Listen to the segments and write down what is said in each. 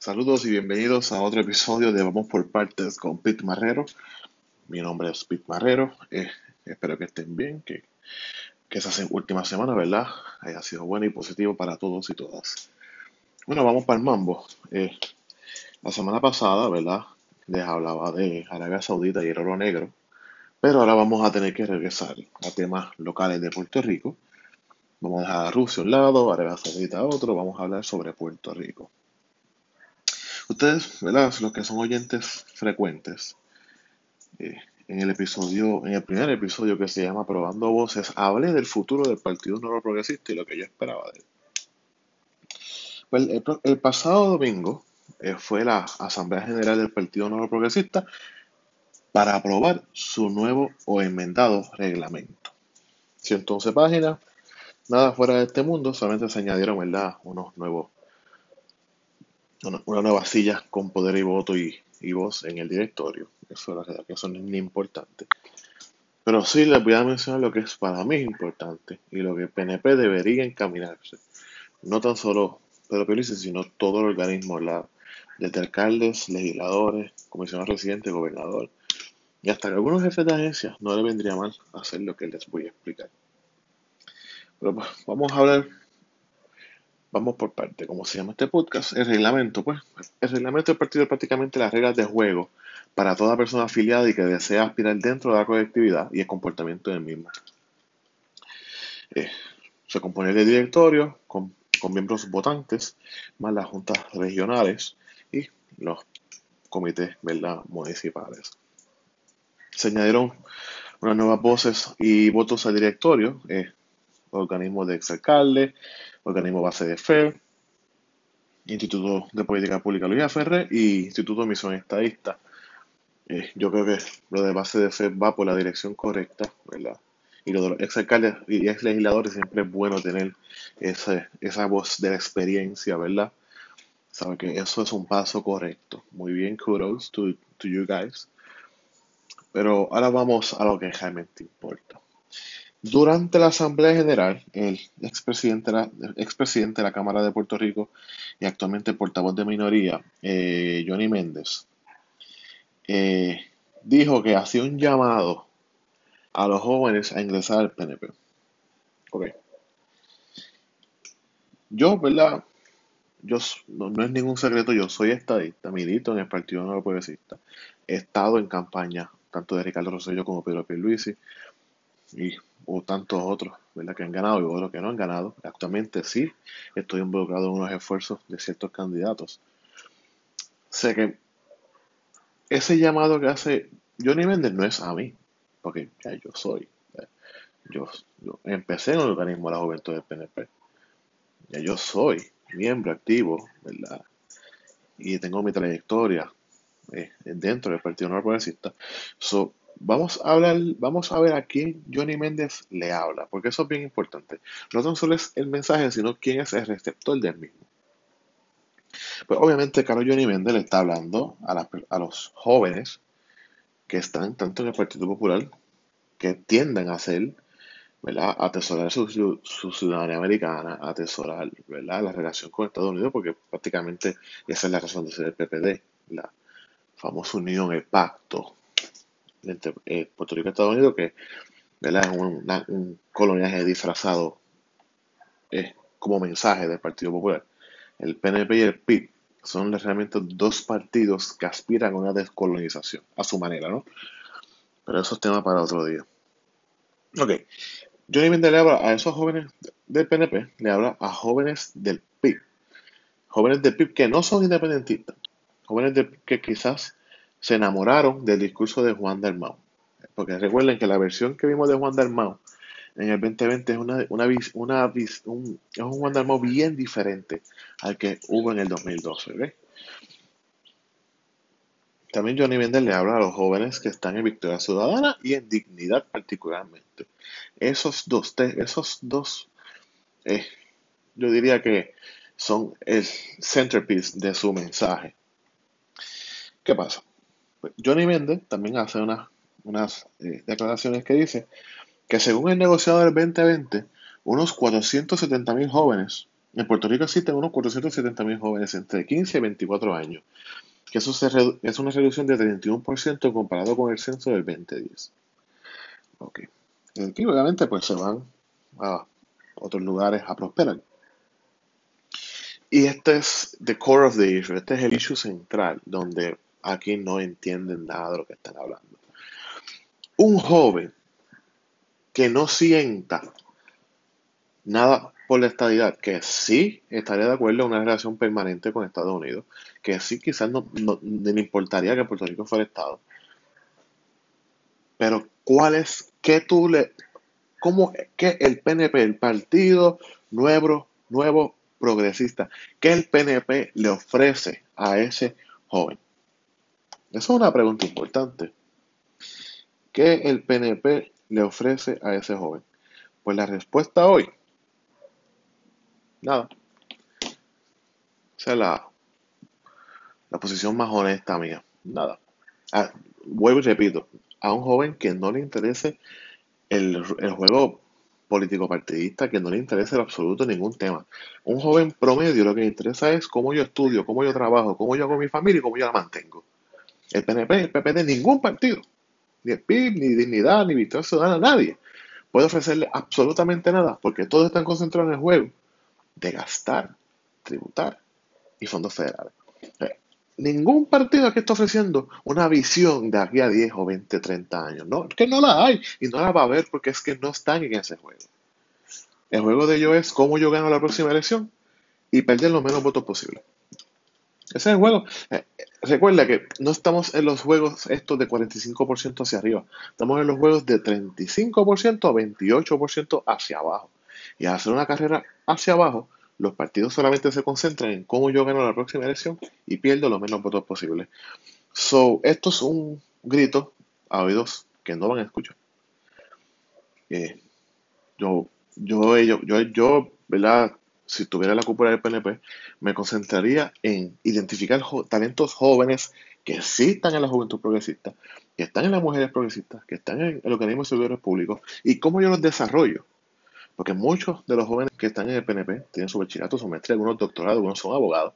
Saludos y bienvenidos a otro episodio de Vamos por Partes con Pete Marrero. Mi nombre es Pete Marrero. Eh, espero que estén bien, que, que esa última semana, ¿verdad? Haya sido buena y positivo para todos y todas. Bueno, vamos para el mambo. Eh, la semana pasada, ¿verdad? Les hablaba de Arabia Saudita y el oro negro. Pero ahora vamos a tener que regresar a temas locales de Puerto Rico. Vamos a dejar a Rusia a un lado, Arabia Saudita a otro. Vamos a hablar sobre Puerto Rico. Ustedes, ¿verdad? Los que son oyentes frecuentes, eh, en el episodio, en el primer episodio que se llama Probando Voces, hablé del futuro del Partido Nuevo Progresista y lo que yo esperaba de él. Pues el, pasado domingo eh, fue la Asamblea General del Partido Nuevo Progresista para aprobar su nuevo o enmendado reglamento. 111 páginas, nada fuera de este mundo, solamente se añadieron ¿verdad? unos nuevos una, nueva silla con poder y voto y, voz en el directorio. Eso, es que eso no es ni importante. Pero sí les voy a mencionar lo que es para mí importante y lo que PNP debería encaminarse. No tan solo Pedro Pelice, sino todo el organismo, la, desde alcaldes, legisladores, comisionados residentes, gobernador, y hasta que algunos jefes de agencias no le vendría mal hacer lo que les voy a explicar. Pero pues, vamos a hablar Vamos por parte, como se llama este podcast, el reglamento, pues, el reglamento del partido es prácticamente las reglas de juego para toda persona afiliada y que desea aspirar dentro de la colectividad y el comportamiento del mismo. Eh, se compone de directorio con, miembros votantes, más las juntas regionales y los comités ¿verdad? municipales. Se añadieron unas nuevas voces y votos al directorio, eh, organismos de exalcalde, organismo base de FER, Instituto de Política Pública Luis Ferrer y Instituto de Misión Estadista. Eh, yo creo que lo de base de FER va por la dirección correcta, ¿verdad? Y lo de los exalcaldes y ex legisladores siempre es bueno tener esa voz de la experiencia, ¿verdad? Sabe que eso es un paso correcto. Muy bien, kudos to, to you guys. Pero ahora vamos a lo que realmente importa. Durante la Asamblea General, el expresidente, la, expresidente de la Cámara de Puerto Rico y actualmente portavoz de minoría, eh, Johnny Méndez, eh, dijo que hacía un llamado a los jóvenes a ingresar al PNP. Ok. Yo, ¿verdad? Yo, no, es ningún secreto, yo soy estadista, milito en el Partido Nuevo Progresista. He estado en campaña tanto de Ricardo Rosselló como Pedro Pierluisi y o tantos otros ¿verdad? que han ganado y otros que no han ganado. Actualmente sí estoy involucrado en unos esfuerzos de ciertos candidatos. Sé que ese llamado que hace Johnny Méndez no es a mí, porque ya yo soy. Yo, empecé en el organismo de la juventud del PNP. Ya yo soy miembro activo, ¿verdad? Y tengo mi trayectoria eh, dentro del Partido No Progresista. So, Vamos a hablar, vamos a ver a quién Johnny Méndez le habla, porque eso es bien importante. No tan solo es el mensaje, sino quién es el receptor del mismo. Pues obviamente, Carlos Johnny Méndez le está hablando a, los jóvenes que están tanto en el Partido Popular, que tienden a ser, ¿verdad? Atesorar su, su, ciudadanía americana, atesorar, ¿verdad? La relación con Estados Unidos, porque prácticamente esa es la razón de ser el PPD, la famosa unión, el pacto entre eh, Puerto Rico y Estados Unidos, que es un coloniaje disfrazado eh, como mensaje del Partido Popular. El PNP y el PIB son realmente dos partidos que aspiran a una descolonización, a su manera, ¿no? Pero eso es tema para otro día. Ok. Johnny Méndez le habla a esos jóvenes del PNP, le habla a jóvenes del PIB. Jóvenes del PIB que no son independentistas. Jóvenes del, que quizás se enamoraron del discurso de Juan Dalmau. Porque recuerden que la versión que vimos de Juan Dalmau en el 2020 es, una, una, una un, es un Juan Dalmau bien diferente al que hubo en el 2012. También Johnny Méndez le habla a los jóvenes que están en Victoria Ciudadana y en Dignidad particularmente. Esos dos, esos dos eh, yo diría que son el centerpiece de su mensaje. ¿Qué pasa? Pues, Johnny Méndez también hace unas, unas eh, declaraciones que dice que según el negociado del 2020, unos 470 mil jóvenes En Puerto Rico existen unos 470.000 jóvenes entre 15 y 24 años, que eso es una reducción de 31% comparado con el censo del 2010. Ok. Aquí obviamente pues se van a otros lugares a prosperar. Y este es the core of the issue, este es el issue central, donde aquí no entienden nada de lo que están hablando. Un joven que no sienta nada por la estadidad, que sí estaría de acuerdo en una relación permanente con Estados Unidos, que sí quizás no, le importaría que Puerto Rico fuera Estado. Pero ¿cuál es, qué tú le, cómo, qué el PNP, el Partido Nuevo, Nuevo Progresista, qué el PNP le ofrece a ese joven? Esa es una pregunta importante. ¿Qué el PNP le ofrece a ese joven? Pues la respuesta hoy, nada. Esa es la, la posición más honesta mía. Nada. Ah, vuelvo y repito, a un joven que no le interese el, el juego político partidista, que no le interese en absoluto ningún tema. Un joven promedio lo que le interesa es cómo yo estudio, cómo yo trabajo, cómo yo hago mi familia y cómo yo la mantengo. El PNP, el PP de ningún partido, ni el PIB, ni Dignidad, ni Victoria Ciudadana, nadie puede ofrecerle absolutamente nada porque todos están concentrados en el juego de gastar, tributar y fondos federales. Ningún partido aquí está ofreciendo una visión de aquí a 10 o 20, 30 años. No, que no la hay y no la va a haber porque es que no están en ese juego. El juego de ellos es cómo yo gano la próxima elección y perder los menos votos posible. Ese es el juego. Eh, recuerda que no estamos en los juegos estos de 45% hacia arriba. Estamos en los juegos de 35% a 28% hacia abajo. Y al hacer una carrera hacia abajo, los partidos solamente se concentran en cómo yo gano la próxima elección y pierdo los menos votos posibles. So, esto es un grito a oídos que no van a escuchar. Eh, yo, yo, yo, yo, yo, ¿verdad? Si tuviera la cúpula del PNP, me concentraría en identificar talentos jóvenes que sí están en la juventud progresista, que están en las mujeres progresistas, que están en el organismo de servidores públicos y cómo yo los desarrollo. Porque muchos de los jóvenes que están en el PNP tienen su bachillerato, su maestría, algunos doctorados, algunos son abogados,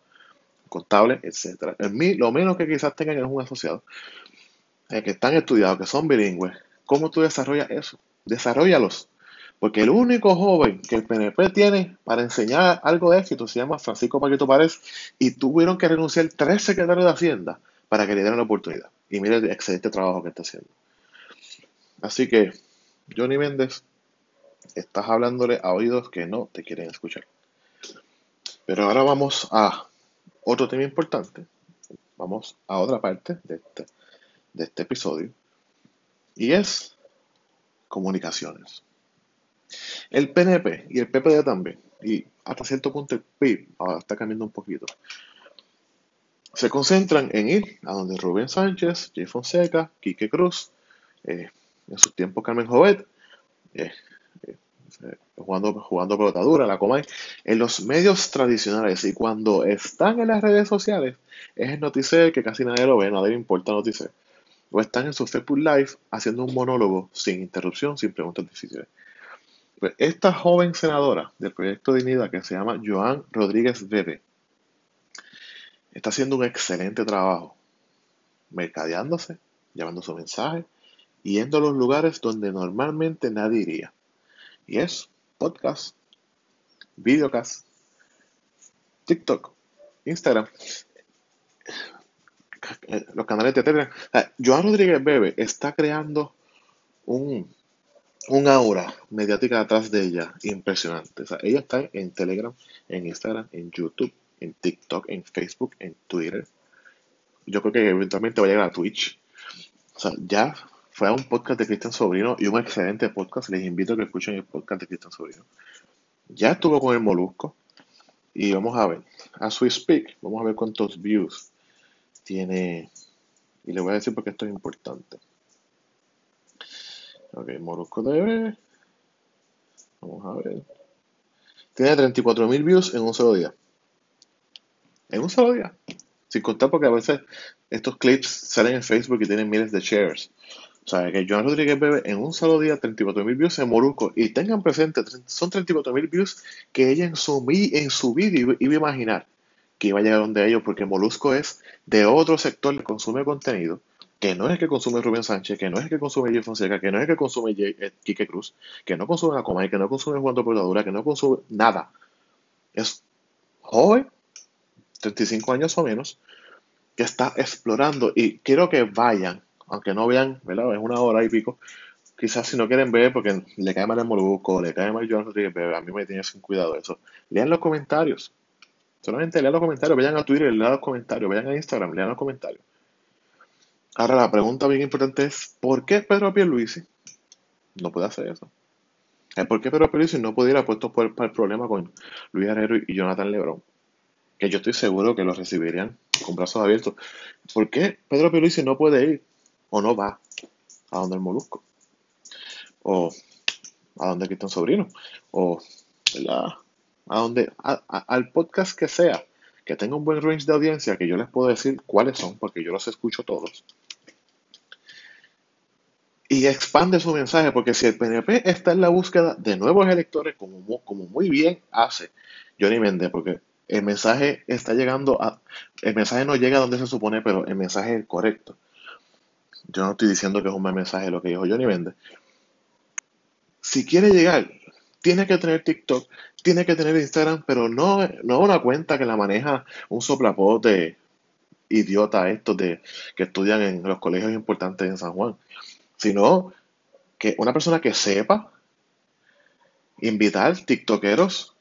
contables, etc. En mí, lo menos que quizás tengan es un asociado, eh, que están estudiados, que son bilingües. ¿Cómo tú desarrollas eso? Desarrollalos porque el único joven que el PNP tiene para enseñar algo de éxito se llama Francisco Paquito Párez y tuvieron que renunciar tres secretarios de Hacienda para que le dieran la oportunidad. Y mire el excelente trabajo que está haciendo. Así que, Johnny Méndez, estás hablándole a oídos que no te quieren escuchar. Pero ahora vamos a otro tema importante. Vamos a otra parte de este, de este episodio. Y es comunicaciones. El PNP y el PPD también, y hasta cierto punto el PIB, ahora está cambiando un poquito, se concentran en ir a donde Rubén Sánchez, Jay Fonseca, Quique Cruz, eh, en sus tiempos Carmen Jovet, eh, eh, jugando, jugando pelotadura, la Comay, en los medios tradicionales y cuando están en las redes sociales, es el noticiero que casi nadie lo ve, nadie le importa noticiero. O están en su Facebook Live haciendo un monólogo sin interrupción, sin preguntas difíciles. Pues, esta joven senadora del proyecto Dignidad, que se llama Joan Rodríguez Bebe, está haciendo un excelente trabajo, mercadeándose, llevando su mensaje, yendo a los lugares donde normalmente nadie iría. Y es podcast, videocast, TikTok, Instagram, los canales de Telegram. Joan Rodríguez Bebe está creando un un aura mediática atrás de ella impresionante. O sea, ella está en Telegram, en Instagram, en YouTube, en TikTok, en Facebook, en Twitter. Yo creo que eventualmente va a llegar a Twitch. O sea, ya fue a un podcast de Cristian Sobrino y un excelente podcast. Les invito a que escuchen el podcast de Cristian Sobrino. Ya estuvo con el Molusco. Y vamos a ver, as we speak, vamos a ver cuántos views tiene. Y le voy a decir porque esto es importante. Ok, Morocco TV. Vamos a ver. Tiene 34.000 views en un solo día. En un solo día. Sin contar porque a veces estos clips salen en Facebook y tienen miles de shares. O sea, que Joan Rodríguez Bebe en un solo día 34 mil views en Molusco. Y tengan presente, son 34 mil views que ella en su, en su vídeo iba a imaginar que iba a llegar donde ellos, porque Molusco es de otro sector de consumo de contenido, que no es el que consume Rubén Sánchez, que no es el que consume Jay Fonseca, que no es el que consume eh, Quique Cruz, que no consume Acomay, que no consume Juan de Portadura, que no consume nada. Es joven, 35 años o menos, que está explorando y quiero que vayan aunque no vean, ¿verdad? Es una hora y pico. Quizás si no quieren ver porque le cae mal el Molusco, le cae mal Joan Rodríguez, a mí me tiene sin cuidado eso. Lean los comentarios. Solamente lean los comentarios, vayan a Twitter, lean los comentarios, vayan a Instagram, lean los comentarios. Ahora la pregunta bien importante es, ¿por qué Pedro Pierluisi no puede hacer eso? ¿Por qué Pedro Pierluisi no pudiera puesto por, el problema con Luis Herrero y Jonathan Lebron? Que yo estoy seguro que lo recibirían con brazos abiertos. ¿Por qué Pedro Pierluisi no puede ir o no va a donde el molusco, o a donde un Sobrino, o a donde, al podcast que sea, que tenga un buen range de audiencia, que yo les puedo decir cuáles son, porque yo los escucho todos. Y expande su mensaje, porque si el PNP está en la búsqueda de nuevos electores, como, como muy bien hace Johnny Méndez, porque el mensaje está llegando a. El mensaje no llega a donde se supone, pero el mensaje es correcto. Yo no estoy diciendo que es un mal mensaje lo que dijo Johnny Vende. Si quiere llegar, tiene que tener TikTok, tiene que tener Instagram, pero no, no una cuenta que la maneja un soplapote idiota estos de, que estudian en los colegios importantes en San Juan, sino que una persona que sepa invitar TikTokeros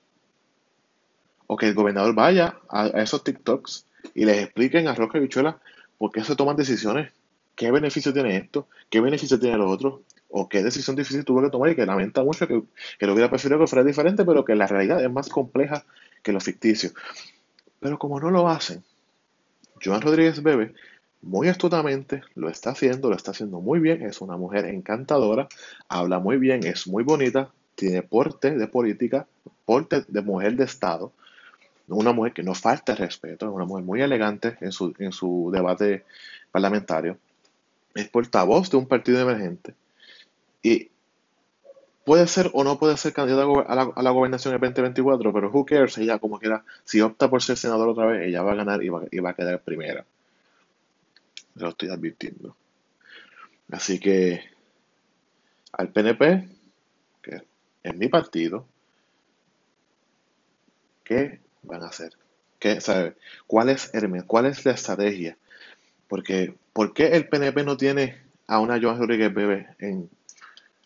o que el gobernador vaya a, esos TikToks y les expliquen a Roca y Bichuela por qué se toman decisiones ¿Qué beneficio tiene esto? ¿Qué beneficio tiene lo otro? ¿O qué decisión difícil tuvo que tomar y que lamenta mucho que, que lo hubiera preferido que fuera diferente, pero que la realidad es más compleja que lo ficticio? Pero como no lo hacen, Joan Rodríguez Bebe muy astutamente lo está haciendo, lo está haciendo muy bien, es una mujer encantadora, habla muy bien, es muy bonita, tiene porte de política, porte de mujer de Estado, una mujer que no falta respeto, es una mujer muy elegante en su, en su debate parlamentario es portavoz de un partido emergente y puede ser o no puede ser candidato a la, gobernación en 2024, pero who cares, ella como quiera, si opta por ser senador otra vez, ella va a ganar y va, y va a quedar primera. Lo estoy advirtiendo. Así que al PNP, que es mi partido, ¿qué van a hacer? ¿Qué, sabe? ¿Cuál, es, ¿Cuál es la estrategia? Porque, ¿por qué el PNP no tiene a una Joan Rodríguez Bebe en,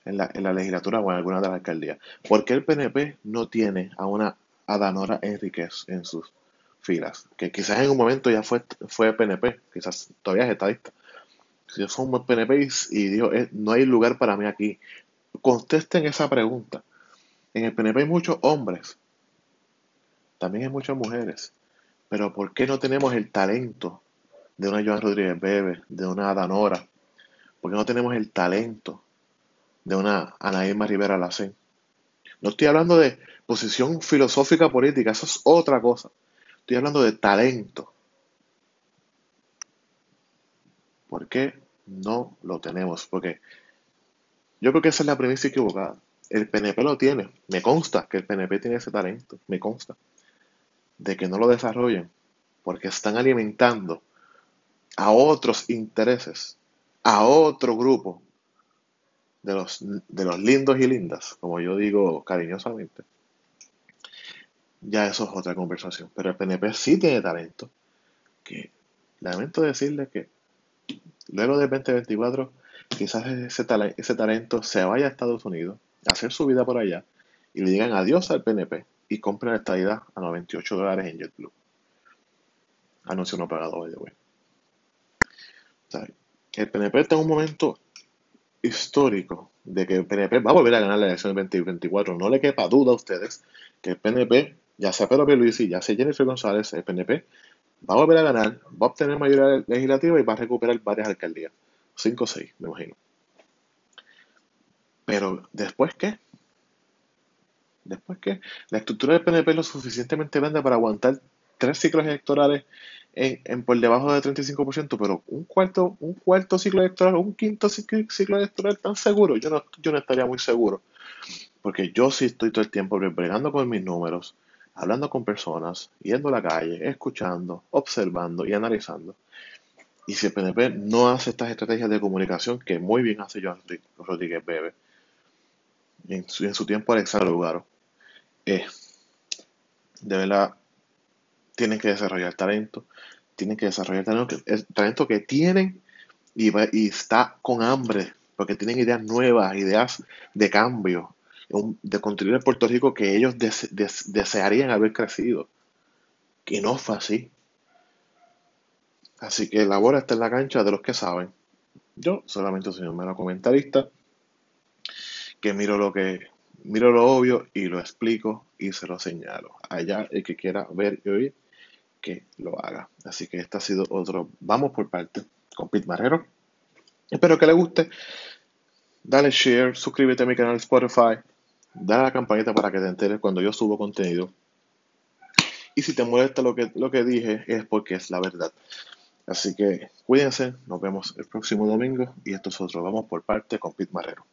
la, legislatura o en alguna de las alcaldías? ¿Por qué el PNP no tiene a una Adanora Enríquez en sus filas? Que quizás en un momento ya fue, fue PNP, quizás todavía es estadista. Si yo soy un PNP y dijo, eh, no hay lugar para mí aquí, contesten esa pregunta. En el PNP hay muchos hombres, también hay muchas mujeres, pero ¿por qué no tenemos el talento de una Joan Rodríguez Bebe, de una Danora, porque no tenemos el talento de una Ana Irma Rivera Lacén. No estoy hablando de posición filosófica política, eso es otra cosa. Estoy hablando de talento. ¿Por qué no lo tenemos? Porque yo creo que esa es la premisa equivocada. El PNP lo tiene. Me consta que el PNP tiene ese talento. Me consta. De que no lo desarrollen. Porque están alimentando a otros intereses, a otro grupo de los, de los lindos y lindas, como yo digo cariñosamente, ya eso es otra conversación. Pero el PNP sí tiene talento, que lamento decirle que luego del 2024 quizás ese, ese talento se vaya a Estados Unidos, a hacer su vida por allá, y le digan adiós al PNP y compren la estadidad a 98 dólares en JetBlue. Anuncio no pagado, by the el PNP está en un momento histórico de que el PNP va a volver a ganar la elección del 2024. No le quepa duda a ustedes que el PNP, ya sea Pedro Pierluisi, ya sea Jennifer González, el PNP va a volver a ganar, va a obtener mayoría legislativa y va a recuperar varias alcaldías. Cinco o seis, me imagino. Pero, ¿después qué? ¿Después qué? La estructura del PNP es lo suficientemente grande para aguantar tres ciclos electorales en, por debajo de 35%, pero un cuarto, un cuarto ciclo electoral, un quinto ciclo, electoral tan seguro, yo no, yo no estaría muy seguro. Porque yo sí estoy todo el tiempo bregando con mis números, hablando con personas, yendo a la calle, escuchando, observando y analizando. Y si el PNP no hace estas estrategias de comunicación que muy bien hace Joan Rodríguez Bebe, en su, en su tiempo Alexandro Lugaro, eh, de verdad tienen que desarrollar talento, tienen que desarrollar talento, talento que tienen y, y está con hambre, porque tienen ideas nuevas, ideas de cambio, de construir el Puerto Rico que ellos desearían haber crecido. Que no fue así. Así que la bola está en la cancha de los que saben. Yo solamente soy un mero comentarista que miro lo que miro lo obvio y lo explico y se lo señalo. Allá el que quiera ver y oír que lo haga. Así que este ha sido otro Vamos por parte con Pete Marrero. Espero que le guste. Dale share, suscríbete a mi canal Spotify, dale a la campanita para que te enteres cuando yo subo contenido. Y si te molesta lo que, lo que dije, es porque es la verdad. Así que cuídense, nos vemos el próximo domingo y esto es otro Vamos por parte con Pete Marrero.